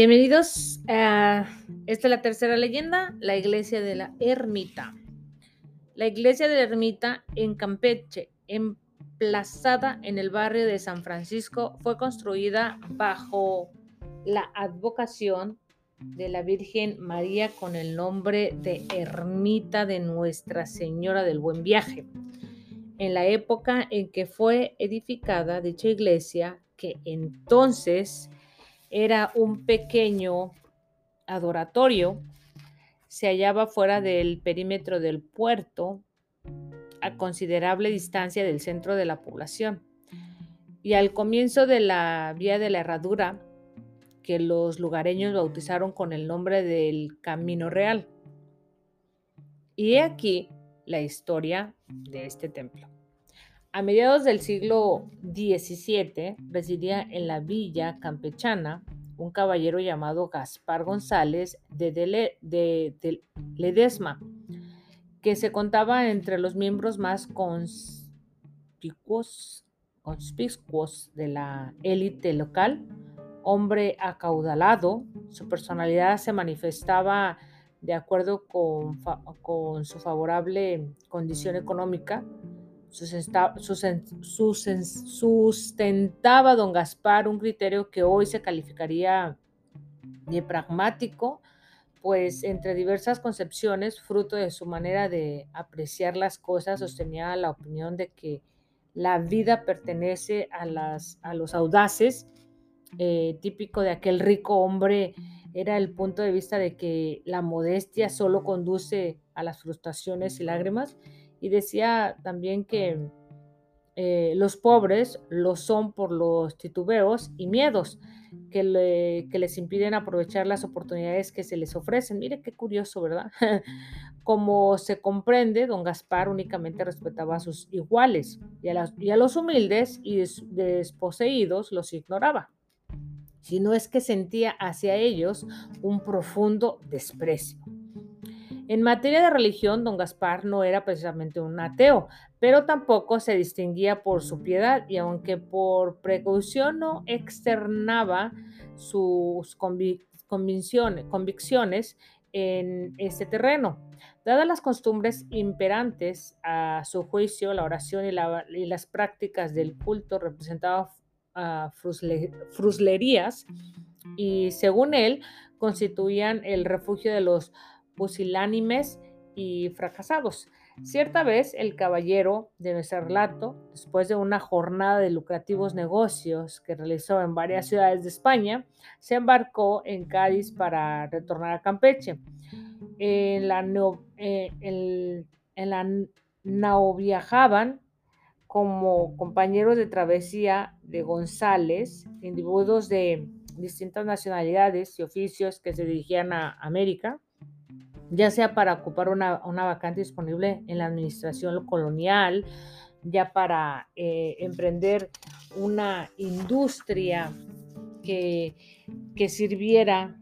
Bienvenidos a esta es la tercera leyenda, la iglesia de la ermita. La iglesia de la ermita en Campeche, emplazada en el barrio de San Francisco, fue construida bajo la advocación de la Virgen María con el nombre de Ermita de Nuestra Señora del Buen Viaje. En la época en que fue edificada dicha iglesia, que entonces era un pequeño adoratorio, se hallaba fuera del perímetro del puerto, a considerable distancia del centro de la población. Y al comienzo de la vía de la herradura, que los lugareños bautizaron con el nombre del Camino Real. Y he aquí la historia de este templo. A mediados del siglo XVII residía en la villa campechana un caballero llamado Gaspar González de, Ledesma, que se contaba entre los miembros más conspicuos, conspicuos de la élite local, hombre acaudalado, su personalidad se manifestaba de acuerdo con, con su favorable condición económica, sustentaba don Gaspar un criterio que hoy se calificaría de pragmático, pues entre diversas concepciones, fruto de su manera de apreciar las cosas, sostenía la opinión de que la vida pertenece a, las, a los audaces, eh, típico de aquel rico hombre, era el punto de vista de que la modestia solo conduce a las frustraciones y lágrimas, y decía también que eh, los pobres lo son por los titubeos y miedos que, les impiden aprovechar las oportunidades que se les ofrecen. Mire qué curioso, ¿verdad? Como se comprende, don Gaspar únicamente respetaba a sus iguales y a, y a los humildes y desposeídos los ignoraba, sino es que sentía hacia ellos un profundo desprecio. En materia de religión, don Gaspar no era precisamente un ateo, pero tampoco se distinguía por su piedad y aunque por precaución no externaba sus convicciones en este terreno. Dadas las costumbres imperantes a su juicio, la oración y, las prácticas del culto representaban fruslerías y según él constituían el refugio de los pusilánimes y fracasados. Cierta vez el caballero de nuestro relato, después de una jornada de lucrativos negocios que realizó en varias ciudades de España, se embarcó en Cádiz para retornar a Campeche. En la, eh, en la nao viajaban como compañeros de travesía de González, individuos de distintas nacionalidades y oficios que se dirigían a América ya sea para ocupar una, vacante disponible en la administración colonial, ya para eh, emprender una industria que, que sirviera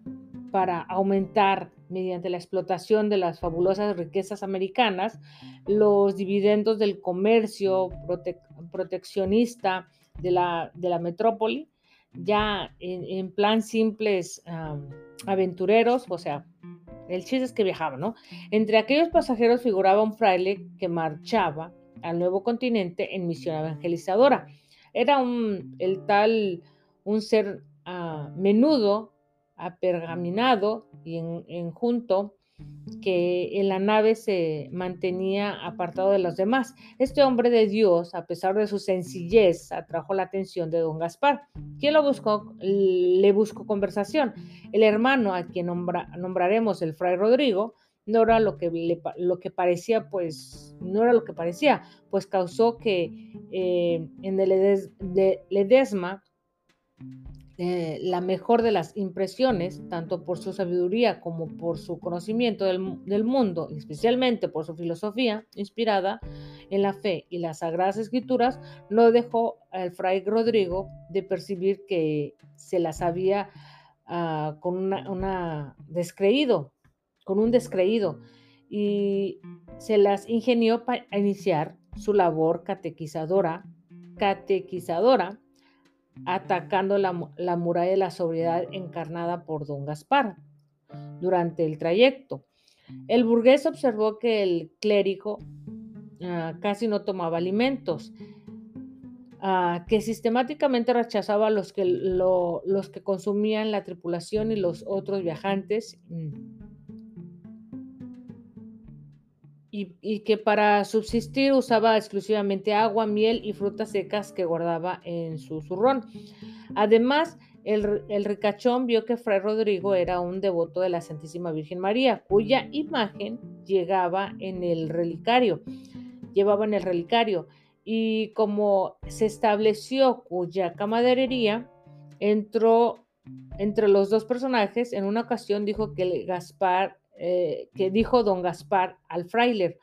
para aumentar mediante la explotación de las fabulosas riquezas americanas los dividendos del comercio proteccionista de la, de la metrópoli, ya en, plan simples aventureros, o sea, el chiste es que viajaba, ¿no? Entre aquellos pasajeros figuraba un fraile que marchaba al nuevo continente en misión evangelizadora. Era un, el tal, un ser ah, menudo, apergaminado y en, en junto que en la nave se mantenía apartado de los demás. Este hombre de Dios, a pesar de su sencillez, atrajo la atención de don Gaspar, quien lo buscó, le buscó conversación. El hermano, a quien nombraremos el fray Rodrigo, no era lo que, lo que parecía, pues, no era lo que parecía, pues causó que eh, en el Ledesma eh, la mejor de las impresiones, tanto por su sabiduría como por su conocimiento del, mundo, especialmente por su filosofía inspirada en la fe y las sagradas escrituras, no dejó al fray Rodrigo de percibir que se las había ah, con descreído, con un descreído, y se las ingenió para iniciar su labor catequizadora, catequizadora atacando la, la muralla de la sobriedad encarnada por don Gaspar. Durante el trayecto, el burgués observó que el clérigo ah, casi no tomaba alimentos, ah, que sistemáticamente rechazaba a los que, los que consumían la tripulación y los otros viajantes. Mm, y, que para subsistir usaba exclusivamente agua, miel y frutas secas que guardaba en su zurrón. Además, el, ricachón vio que Fray Rodrigo era un devoto de la Santísima Virgen María, cuya imagen llegaba en el relicario, llevaba en el relicario. Y como se estableció cuya camaderería, entró entre los dos personajes, en una ocasión dijo que Gaspar eh, que dijo don Gaspar al frailer,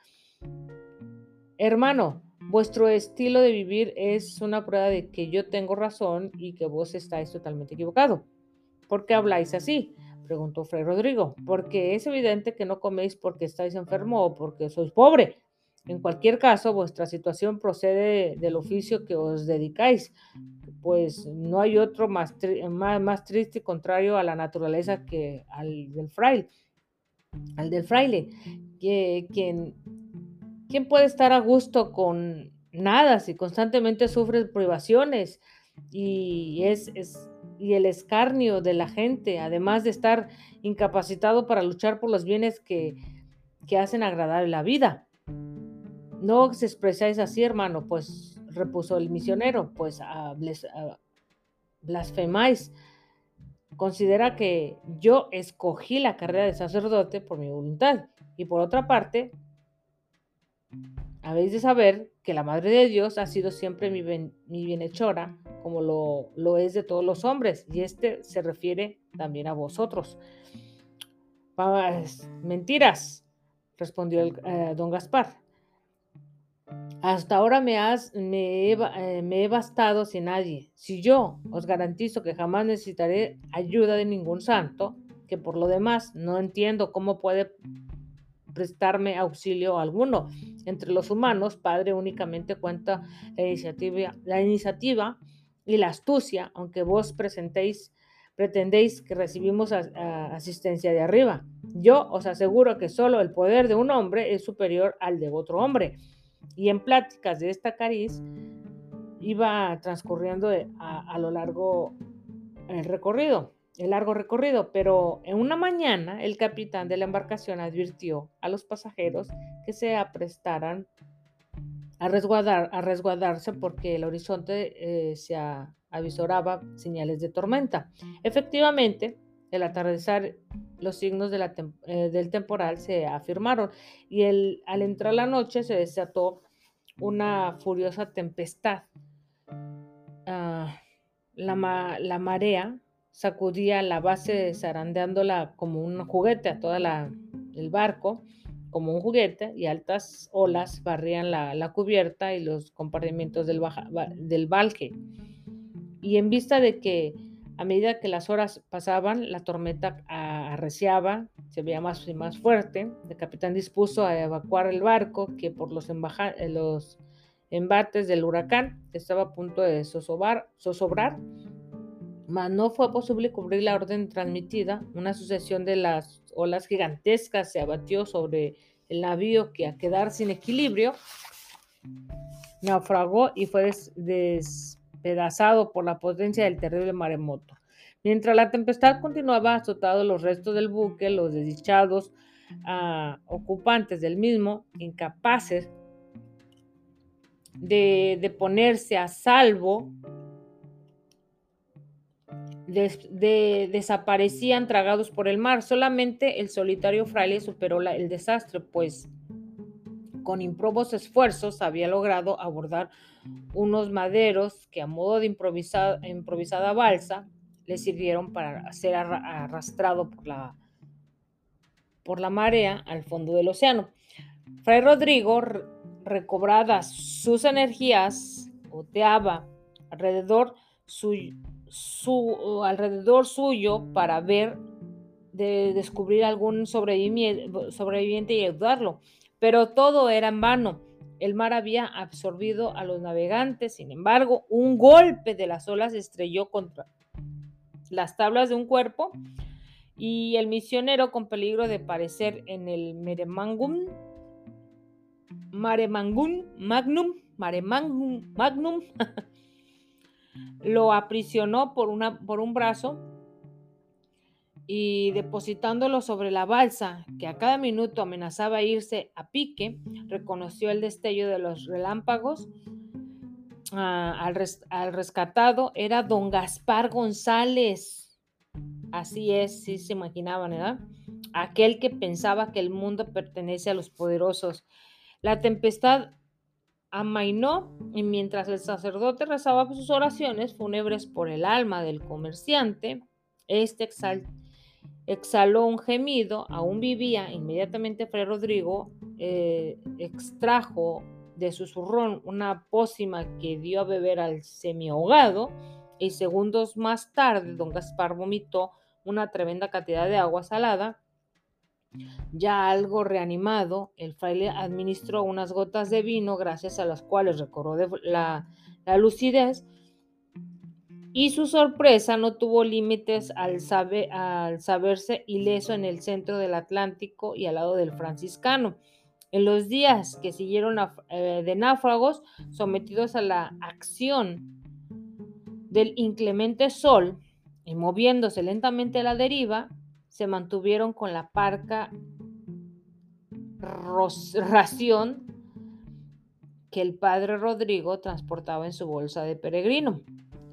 hermano, vuestro estilo de vivir es una prueba de que yo tengo razón y que vos estáis totalmente equivocado. ¿Por qué habláis así? preguntó Fray Rodrigo. Porque es evidente que no coméis porque estáis enfermo o porque sois pobre. En cualquier caso, vuestra situación procede del oficio que os dedicáis, pues no hay otro más, más, más triste y contrario a la naturaleza que al del fraile al del fraile, que, quien, ¿quién puede estar a gusto con nada si constantemente sufre privaciones y, es, y el escarnio de la gente, además de estar incapacitado para luchar por los bienes que, que hacen agradable la vida? No os expresáis así, hermano, pues repuso el misionero, pues blasfemáis considera que yo escogí la carrera de sacerdote por mi voluntad. Y por otra parte, habéis de saber que la Madre de Dios ha sido siempre mi, bienhechora, como lo, es de todos los hombres, y este se refiere también a vosotros. mentiras, respondió el, eh, don Gaspar. Hasta ahora me, has, me, he, eh, me he bastado sin nadie. Si yo os garantizo que jamás necesitaré ayuda de ningún santo, que por lo demás no entiendo cómo puede prestarme auxilio alguno. Entre los humanos, Padre únicamente cuenta la iniciativa, y la astucia, aunque vos presentéis, pretendéis que recibimos asistencia de arriba. Yo os aseguro que solo el poder de un hombre es superior al de otro hombre. Y en pláticas de esta cariz iba transcurriendo a, lo largo el recorrido, el largo recorrido, pero en una mañana el capitán de la embarcación advirtió a los pasajeros que se aprestaran a, resguardar, a resguardarse porque el horizonte eh, se avisoraba señales de tormenta. Efectivamente, el atardecer, los signos eh, del temporal se afirmaron y el, al entrar la noche se desató una furiosa tempestad. Ah, la, marea sacudía la base zarandeándola como un juguete a toda la, el barco, como un juguete, y altas olas barrían la, cubierta y los compartimientos del, del balje. Y en vista de que a medida que las horas pasaban, la tormenta arreciaba, se veía más y más fuerte. El capitán dispuso a evacuar el barco que por los, eh, embates del huracán estaba a punto de zozobrar, mas no fue posible cubrir la orden transmitida. Una sucesión de las olas gigantescas se abatió sobre el navío que a quedar sin equilibrio naufragó y fue des despedazado por la potencia del terrible maremoto. Mientras la tempestad continuaba azotando los restos del buque, los desdichados ah, ocupantes del mismo, incapaces de, ponerse a salvo, desaparecían tragados por el mar. Solamente el solitario fraile superó el desastre, pues con improbos esfuerzos había logrado abordar unos maderos que a modo de improvisada, improvisada balsa le sirvieron para ser arrastrado por la, por la marea al fondo del océano. Fray Rodrigo, recobradas sus energías, oteaba alrededor, su, alrededor suyo para ver de descubrir algún sobreviviente y ayudarlo. Pero todo era en vano. el mar había absorbido a los navegantes. Sin embargo, un golpe de las olas estrelló contra las tablas de un cuerpo y el misionero, con peligro de parecer en el Meremangum, Maremangum, Magnum, Maremangum, Magnum, lo aprisionó por, una, por un brazo y depositándolo sobre la balsa, que a cada minuto amenazaba irse a pique, reconoció el destello de los relámpagos. Ah, al, rescatado era don Gaspar González. Así es, sí se imaginaban, ¿verdad? Aquel que pensaba que el mundo pertenece a los poderosos. La tempestad amainó y mientras el sacerdote rezaba sus oraciones fúnebres por el alma del comerciante, este exaltó exhaló un gemido, aún vivía, inmediatamente Fray Rodrigo eh, extrajo de su zurrón una pócima que dio a beber al semiahogado y segundos más tarde don Gaspar vomitó una tremenda cantidad de agua salada. Ya algo reanimado, el fraile administró unas gotas de vino gracias a las cuales recobró la, la lucidez y su sorpresa no tuvo límites al, al, saberse ileso en el centro del Atlántico y al lado del franciscano. En los días que siguieron eh, de náufragos sometidos a la acción del inclemente sol y moviéndose lentamente a la deriva, se mantuvieron con la parca ración que el padre Rodrigo transportaba en su bolsa de peregrino.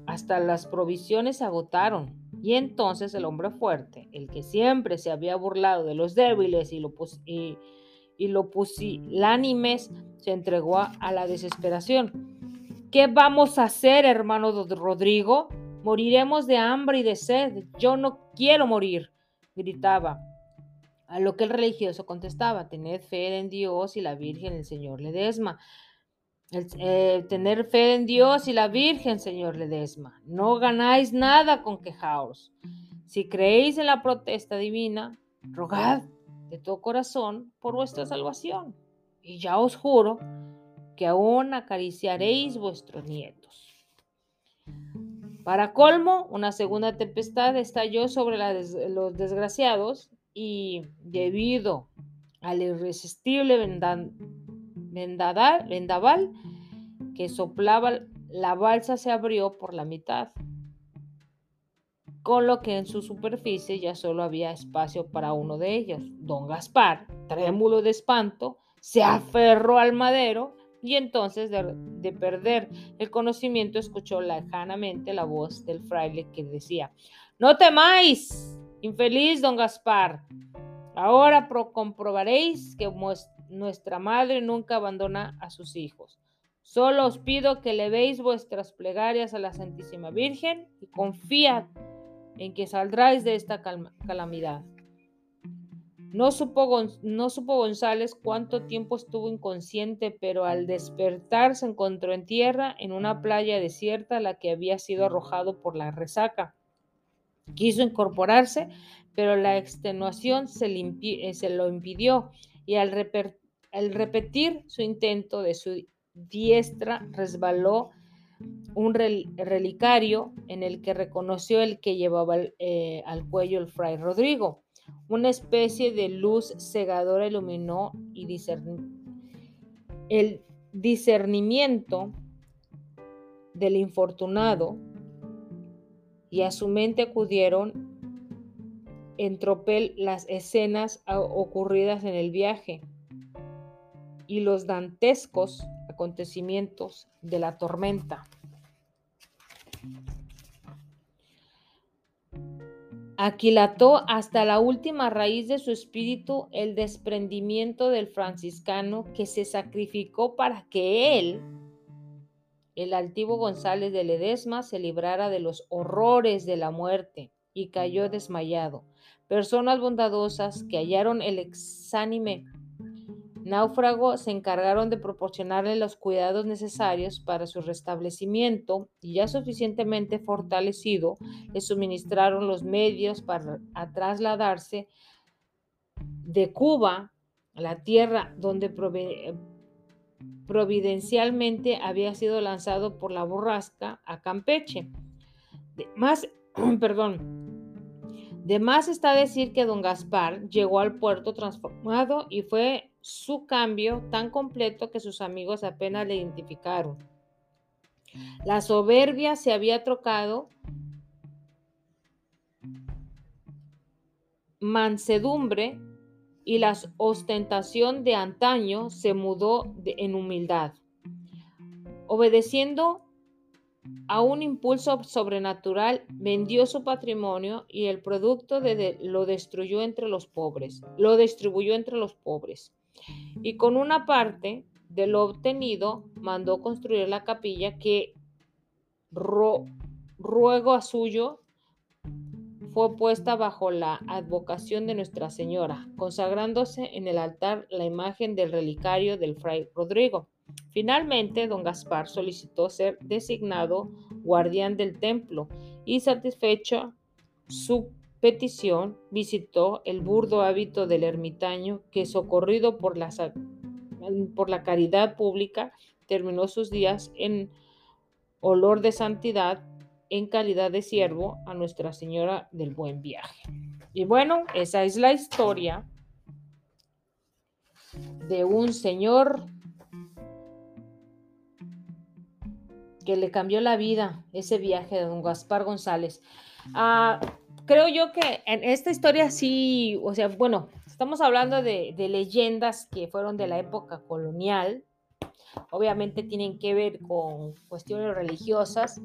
Hasta las provisiones se agotaron. Y entonces el hombre fuerte, el que siempre se había burlado de los débiles y lo, pusilánimes, se entregó a, la desesperación. ¿Qué vamos a hacer, hermano Rodrigo? Moriremos de hambre y de sed. Yo no quiero morir, gritaba. A lo que el religioso contestaba, tened fe en Dios y la Virgen, el Señor Ledesma. Eh, tener fe en Dios y la Virgen, señor Ledesma. No ganáis nada con quejaos. Si creéis en la protesta divina, rogad de todo corazón por vuestra salvación. Y ya os juro que aún acariciaréis vuestros nietos. Para colmo, una segunda tempestad estalló sobre los desgraciados y debido al irresistible vendaval que soplaba, la balsa se abrió por la mitad, con lo que en su superficie ya solo había espacio para uno de ellos. Don Gaspar, trémulo de espanto, se aferró al madero y entonces de, de, perder el conocimiento escuchó lejanamente la voz del fraile que decía, no temáis, infeliz don Gaspar, ahora comprobaréis que nuestra madre nunca abandona a sus hijos. Solo os pido que le veis vuestras plegarias a la Santísima Virgen y confiad en que saldráis de esta calamidad. No supo, González cuánto tiempo estuvo inconsciente, pero al despertar se encontró en tierra en una playa desierta a la que había sido arrojado por la resaca. Quiso incorporarse, pero la extenuación se, eh, se lo impidió y al, repetir su intento de su diestra resbaló un relicario en el que reconoció el que llevaba eh, al cuello el fray Rodrigo. Una especie de luz cegadora iluminó y el discernimiento del infortunado y a su mente acudieron en tropel las escenas ocurridas en el viaje y los dantescos acontecimientos de la tormenta. Aquilató hasta la última raíz de su espíritu el desprendimiento del franciscano que se sacrificó para que él, el altivo González de Ledesma, se librara de los horrores de la muerte y cayó desmayado. Personas bondadosas que hallaron el exánime náufrago se encargaron de proporcionarle los cuidados necesarios para su restablecimiento y ya suficientemente fortalecido, le suministraron los medios para trasladarse de Cuba, la tierra donde providencialmente había sido lanzado por la borrasca a Campeche. Más, perdón, de más está decir que don Gaspar llegó al puerto transformado y fue su cambio tan completo que sus amigos apenas le identificaron. La soberbia se había trocado mansedumbre y la ostentación de antaño se mudó en humildad. Obedeciendo a un impulso sobrenatural, vendió su patrimonio y el producto de, lo destruyó entre los pobres, lo distribuyó entre los pobres. Y con una parte de lo obtenido mandó construir la capilla que ruego a suyo fue puesta bajo la advocación de Nuestra Señora, consagrándose en el altar la imagen del relicario del fray Rodrigo. Finalmente, don Gaspar solicitó ser designado guardián del templo y satisfecho su petición, visitó el burdo hábito del ermitaño que, socorrido por la, por la caridad pública, terminó sus días en olor de santidad en calidad de siervo a Nuestra Señora del Buen Viaje. Y bueno, esa es la historia de un señor que le cambió la vida ese viaje de don Gaspar González. Ah, creo yo que en esta historia sí, o sea, bueno, estamos hablando de, de leyendas que fueron de la época colonial, obviamente tienen que ver con cuestiones religiosas,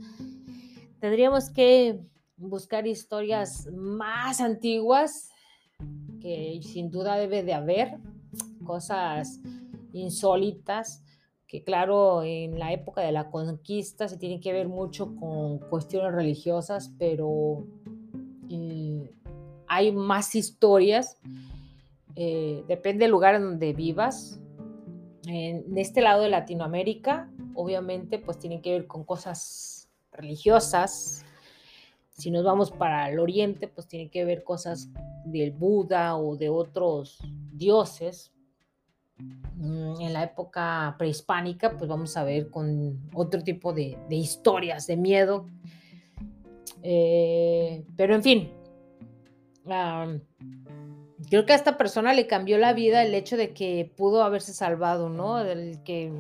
Tendríamos que buscar historias más antiguas, que sin duda debe de haber, cosas insólitas, que claro, en la época de la conquista se tiene que ver mucho con cuestiones religiosas, pero eh, hay más historias, eh, depende del lugar en donde vivas. En este lado de Latinoamérica, obviamente, pues tienen que ver con cosas religiosas. Si nos vamos para el oriente, pues tiene que ver cosas del Buda o de otros dioses. Mm, en la época prehispánica, pues vamos a ver con otro tipo de, historias de miedo. Eh, pero en fin, creo que a esta persona le cambió la vida el hecho de que pudo haberse salvado, ¿no? Del que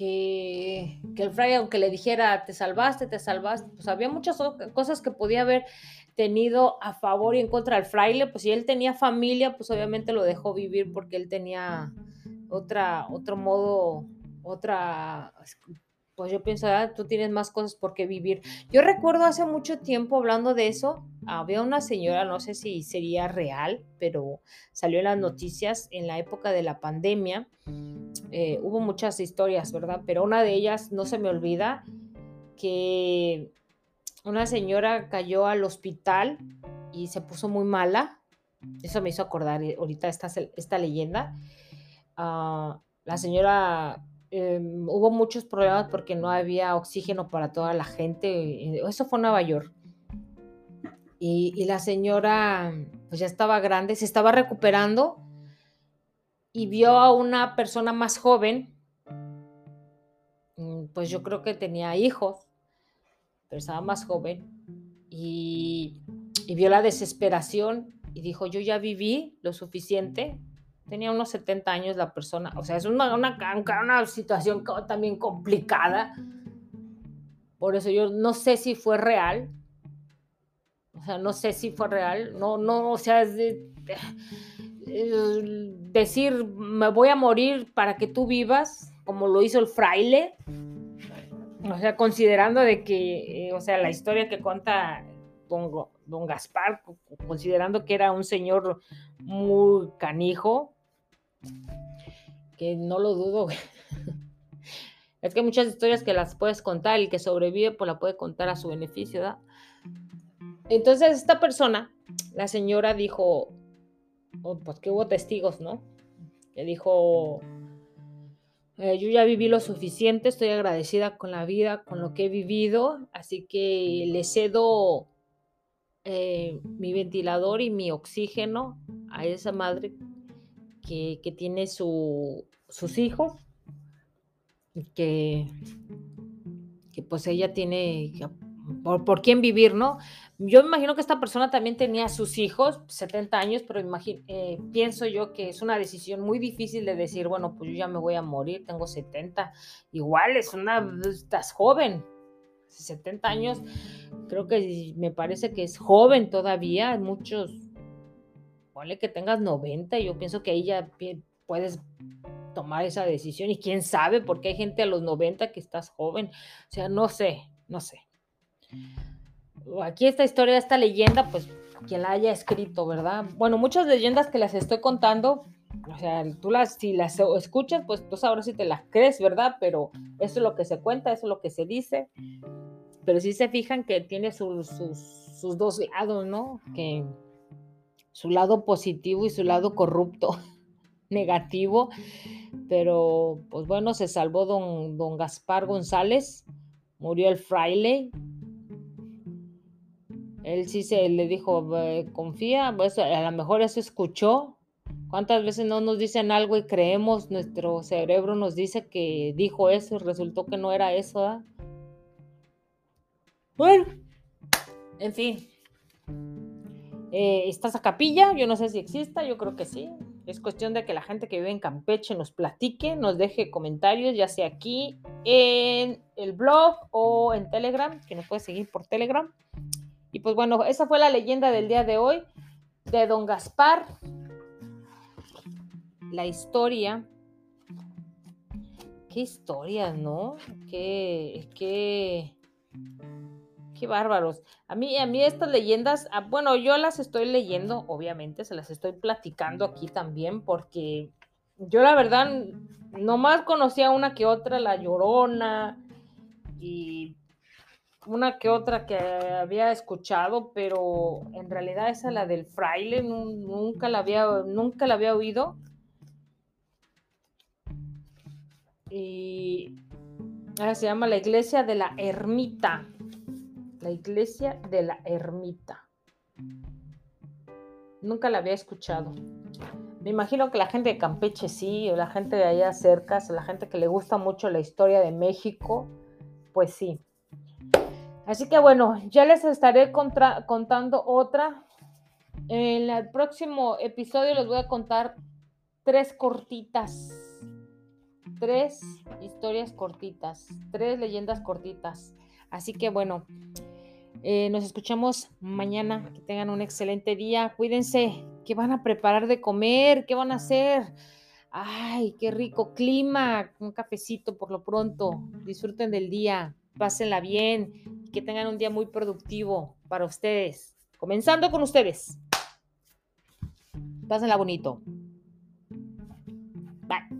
que, el fray, aunque le dijera, te salvaste, te salvaste, pues había muchas cosas que podía haber tenido a favor y en contra del fraile, pues si él tenía familia, pues obviamente lo dejó vivir porque él tenía otra, otro modo, otra pues yo pienso, ah, tú tienes más cosas por qué vivir. Yo recuerdo hace mucho tiempo hablando de eso, había una señora, no sé si sería real, pero salió en las noticias en la época de la pandemia. Eh, hubo muchas historias, ¿verdad? Pero una de ellas, no se me olvida, que una señora cayó al hospital y se puso muy mala. Eso me hizo acordar eh, ahorita esta, esta leyenda. Ah, la señora Em, hubo muchos problemas porque no había oxígeno para toda la gente. Eso fue en Nueva York. Y, la señora, pues ya estaba grande, se estaba recuperando y vio a una persona más joven, mm, pues yo creo que tenía hijos, pero estaba más joven, y, y vio la desesperación y dijo, yo ya viví lo suficiente, tenía unos 70 años la persona, o sea, es una, una, una situación también complicada. Por eso yo no sé si fue real. O sea, no sé si fue real. No, no, o sea, es decir, me voy a morir para que tú vivas, como lo hizo el fraile. O sea, considerando de que, eh, o sea, la historia que cuenta don, Gaspar, considerando que era un señor muy canijo, que no lo dudo. Es que muchas historias que las puedes contar, el que sobrevive pues la puede contar a su beneficio. Entonces esta persona, la señora dijo, oh, pues que hubo testigos, ¿no? Que dijo, eh, yo ya viví lo suficiente, estoy agradecida con la vida, con lo que he vivido, así que le cedo eh, mi ventilador y mi oxígeno a esa madre que, que tiene su, sus hijos, que, que pues ella tiene por, por, quién vivir, ¿no? Yo me imagino que esta persona también tenía sus hijos, 70 años, pero imagino, eh, pienso yo que es una decisión muy difícil de decir, bueno, pues yo ya me voy a morir, tengo 70, igual es una, estás joven, 70 años, creo que me parece que es joven todavía, muchos, ponle que tengas 90, yo pienso que ahí ya puedes tomar esa decisión y quién sabe, porque hay gente a los 90 que estás joven, o sea, no sé, no sé. Aquí esta historia, esta leyenda, pues quien la haya escrito, ¿verdad? Bueno, muchas leyendas que las estoy contando, o sea, tú las, si las escuchas, pues tú sabrás si te las crees, ¿verdad? Pero eso es lo que se cuenta, eso es lo que se dice. Pero sí se fijan que tiene sus, sus, dos lados, ¿no? Que su lado positivo y su lado corrupto, negativo. Pero, pues bueno, se salvó don, don Gaspar González, murió el fraile, él sí se le dijo, confía, pues a lo mejor eso escuchó. ¿Cuántas veces no nos dicen algo y creemos, nuestro cerebro nos dice que dijo eso y resultó que no era eso? ¿ah? Bueno, en fin. Eh, está capilla, yo no sé si exista, yo creo que sí. Es cuestión de que la gente que vive en Campeche nos platique, nos deje comentarios, ya sea aquí en el blog o en Telegram, que nos puede seguir por Telegram. Y pues bueno, esa fue la leyenda del día de hoy de don Gaspar. La historia. Qué historia, ¿no? Qué, qué, qué bárbaros. A mí, a mí estas leyendas, ah, bueno, yo las estoy leyendo, obviamente, se las estoy platicando aquí también, porque yo la verdad nomás conocía una que otra, La Llorona, y una que otra que había escuchado, pero en realidad esa la del fraile nunca la había, nunca la había oído. Y ahora se llama la iglesia de la ermita. La iglesia de la ermita. Nunca la había escuchado. Me imagino que la gente de Campeche sí, o la gente de allá cerca, la gente que le gusta mucho la historia de México, pues sí. Así que bueno, ya les estaré contando otra. En el próximo episodio les voy a contar tres cortitas. Tres historias cortitas. Tres leyendas cortitas. Así que bueno, eh, nos escuchamos mañana. Que tengan un excelente día. Cuídense. ¿Qué van a preparar de comer? ¿Qué van a hacer? Ay, qué rico clima. Un cafecito por lo pronto. Disfruten del día. Pásenla bien que tengan un día muy productivo para ustedes. Comenzando con ustedes. Pásenla bonito. Bye.